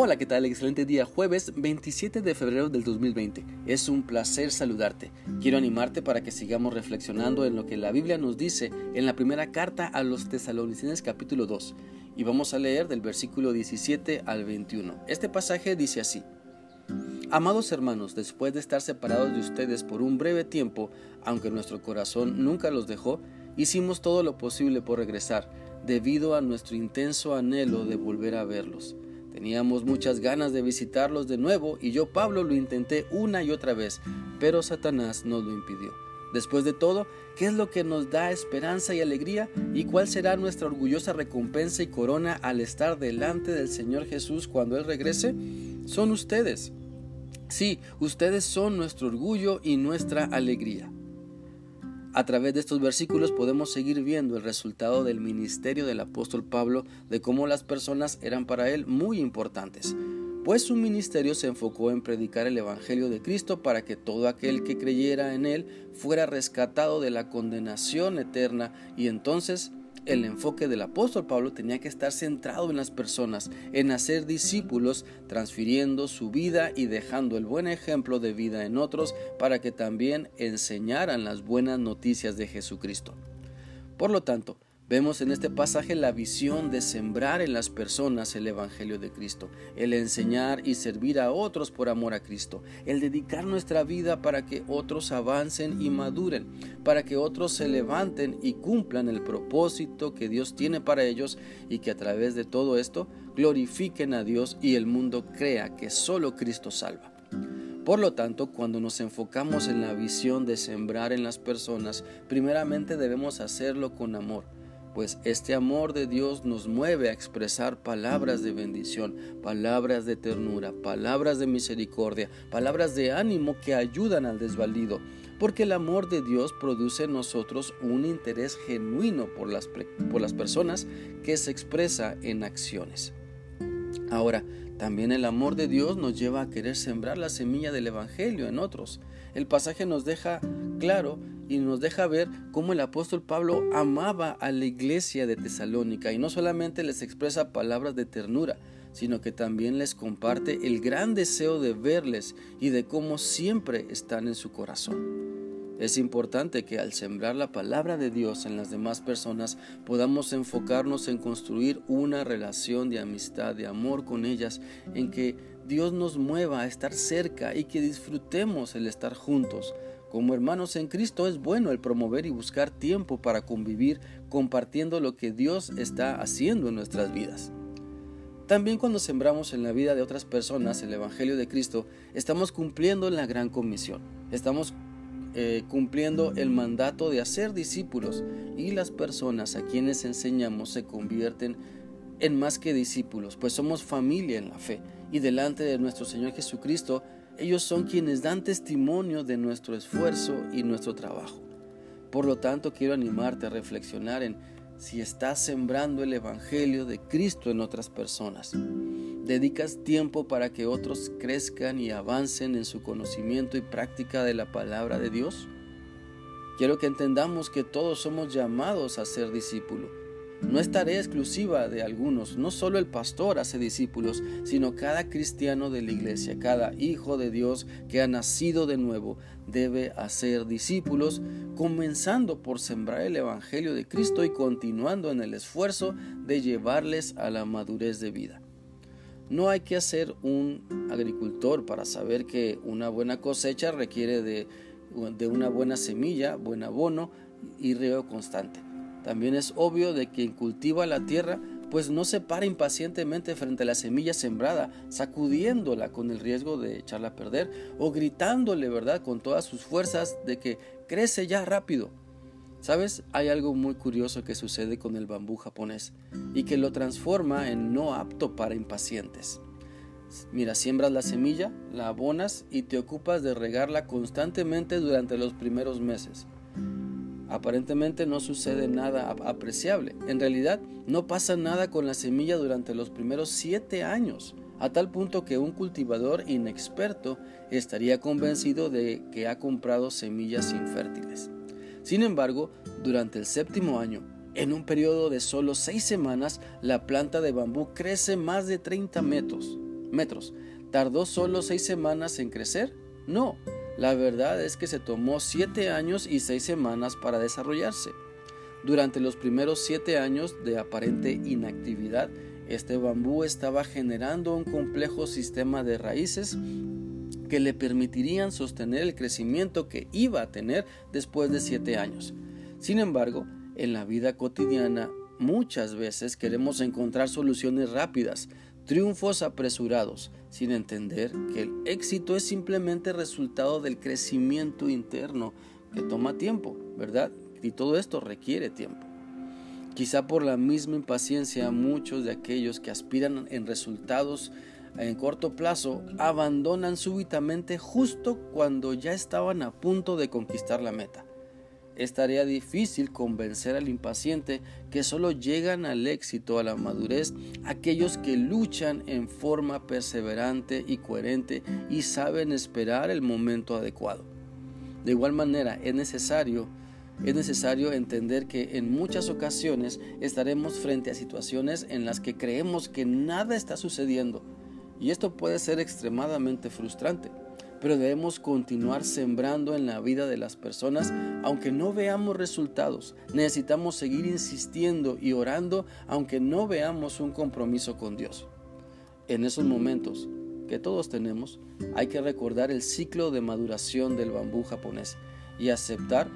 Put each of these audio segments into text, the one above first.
Hola, ¿qué tal? Excelente día, jueves 27 de febrero del 2020. Es un placer saludarte. Quiero animarte para que sigamos reflexionando en lo que la Biblia nos dice en la primera carta a los tesalonicenses capítulo 2. Y vamos a leer del versículo 17 al 21. Este pasaje dice así. Amados hermanos, después de estar separados de ustedes por un breve tiempo, aunque nuestro corazón nunca los dejó, hicimos todo lo posible por regresar, debido a nuestro intenso anhelo de volver a verlos. Teníamos muchas ganas de visitarlos de nuevo y yo, Pablo, lo intenté una y otra vez, pero Satanás nos lo impidió. Después de todo, ¿qué es lo que nos da esperanza y alegría? ¿Y cuál será nuestra orgullosa recompensa y corona al estar delante del Señor Jesús cuando Él regrese? Son ustedes. Sí, ustedes son nuestro orgullo y nuestra alegría. A través de estos versículos podemos seguir viendo el resultado del ministerio del apóstol Pablo, de cómo las personas eran para él muy importantes, pues su ministerio se enfocó en predicar el Evangelio de Cristo para que todo aquel que creyera en él fuera rescatado de la condenación eterna y entonces el enfoque del apóstol Pablo tenía que estar centrado en las personas, en hacer discípulos, transfiriendo su vida y dejando el buen ejemplo de vida en otros para que también enseñaran las buenas noticias de Jesucristo. Por lo tanto, Vemos en este pasaje la visión de sembrar en las personas el Evangelio de Cristo, el enseñar y servir a otros por amor a Cristo, el dedicar nuestra vida para que otros avancen y maduren, para que otros se levanten y cumplan el propósito que Dios tiene para ellos y que a través de todo esto glorifiquen a Dios y el mundo crea que solo Cristo salva. Por lo tanto, cuando nos enfocamos en la visión de sembrar en las personas, primeramente debemos hacerlo con amor pues este amor de Dios nos mueve a expresar palabras de bendición, palabras de ternura, palabras de misericordia, palabras de ánimo que ayudan al desvalido, porque el amor de Dios produce en nosotros un interés genuino por las, por las personas que se expresa en acciones. Ahora, también el amor de Dios nos lleva a querer sembrar la semilla del Evangelio en otros. El pasaje nos deja claro y nos deja ver cómo el apóstol Pablo amaba a la iglesia de Tesalónica y no solamente les expresa palabras de ternura, sino que también les comparte el gran deseo de verles y de cómo siempre están en su corazón. Es importante que al sembrar la palabra de Dios en las demás personas podamos enfocarnos en construir una relación de amistad, de amor con ellas, en que Dios nos mueva a estar cerca y que disfrutemos el estar juntos, como hermanos en Cristo es bueno el promover y buscar tiempo para convivir compartiendo lo que Dios está haciendo en nuestras vidas. También cuando sembramos en la vida de otras personas el Evangelio de Cristo, estamos cumpliendo la gran comisión. Estamos eh, cumpliendo el mandato de hacer discípulos y las personas a quienes enseñamos se convierten en más que discípulos, pues somos familia en la fe y delante de nuestro Señor Jesucristo ellos son quienes dan testimonio de nuestro esfuerzo y nuestro trabajo. Por lo tanto, quiero animarte a reflexionar en si estás sembrando el Evangelio de Cristo en otras personas. ¿Dedicas tiempo para que otros crezcan y avancen en su conocimiento y práctica de la palabra de Dios? Quiero que entendamos que todos somos llamados a ser discípulos no es tarea exclusiva de algunos, no solo el pastor hace discípulos, sino cada cristiano de la iglesia, cada hijo de Dios que ha nacido de nuevo debe hacer discípulos, comenzando por sembrar el Evangelio de Cristo y continuando en el esfuerzo de llevarles a la madurez de vida. No hay que ser un agricultor para saber que una buena cosecha requiere de, de una buena semilla, buen abono y riego constante. También es obvio de quien cultiva la tierra, pues no se para impacientemente frente a la semilla sembrada, sacudiéndola con el riesgo de echarla a perder o gritándole, ¿verdad?, con todas sus fuerzas de que crece ya rápido. ¿Sabes? Hay algo muy curioso que sucede con el bambú japonés y que lo transforma en no apto para impacientes. Mira, siembras la semilla, la abonas y te ocupas de regarla constantemente durante los primeros meses. Aparentemente no sucede nada apreciable. En realidad no pasa nada con la semilla durante los primeros siete años, a tal punto que un cultivador inexperto estaría convencido de que ha comprado semillas infértiles. Sin embargo, durante el séptimo año, en un periodo de solo seis semanas, la planta de bambú crece más de 30 metros. metros. ¿Tardó solo seis semanas en crecer? No, la verdad es que se tomó siete años y seis semanas para desarrollarse. Durante los primeros siete años de aparente inactividad, este bambú estaba generando un complejo sistema de raíces que le permitirían sostener el crecimiento que iba a tener después de siete años. Sin embargo, en la vida cotidiana muchas veces queremos encontrar soluciones rápidas, triunfos apresurados, sin entender que el éxito es simplemente resultado del crecimiento interno que toma tiempo, ¿verdad? Y todo esto requiere tiempo. Quizá por la misma impaciencia muchos de aquellos que aspiran en resultados en corto plazo abandonan súbitamente justo cuando ya estaban a punto de conquistar la meta. Es tarea difícil convencer al impaciente que solo llegan al éxito, a la madurez, aquellos que luchan en forma perseverante y coherente y saben esperar el momento adecuado. De igual manera, es necesario es necesario entender que en muchas ocasiones estaremos frente a situaciones en las que creemos que nada está sucediendo y esto puede ser extremadamente frustrante pero debemos continuar sembrando en la vida de las personas aunque no veamos resultados. Necesitamos seguir insistiendo y orando aunque no veamos un compromiso con Dios. En esos momentos que todos tenemos, hay que recordar el ciclo de maduración del bambú japonés y aceptar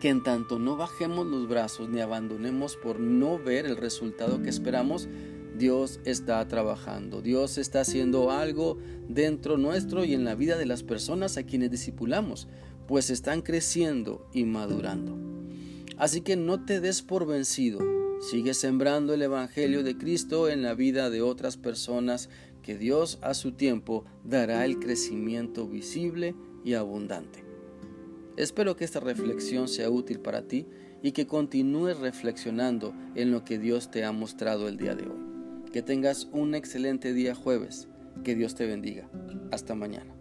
que en tanto no bajemos los brazos ni abandonemos por no ver el resultado que esperamos, Dios está trabajando, Dios está haciendo algo dentro nuestro y en la vida de las personas a quienes discipulamos, pues están creciendo y madurando. Así que no te des por vencido, sigue sembrando el Evangelio de Cristo en la vida de otras personas que Dios a su tiempo dará el crecimiento visible y abundante. Espero que esta reflexión sea útil para ti y que continúes reflexionando en lo que Dios te ha mostrado el día de hoy. Que tengas un excelente día jueves. Que Dios te bendiga. Hasta mañana.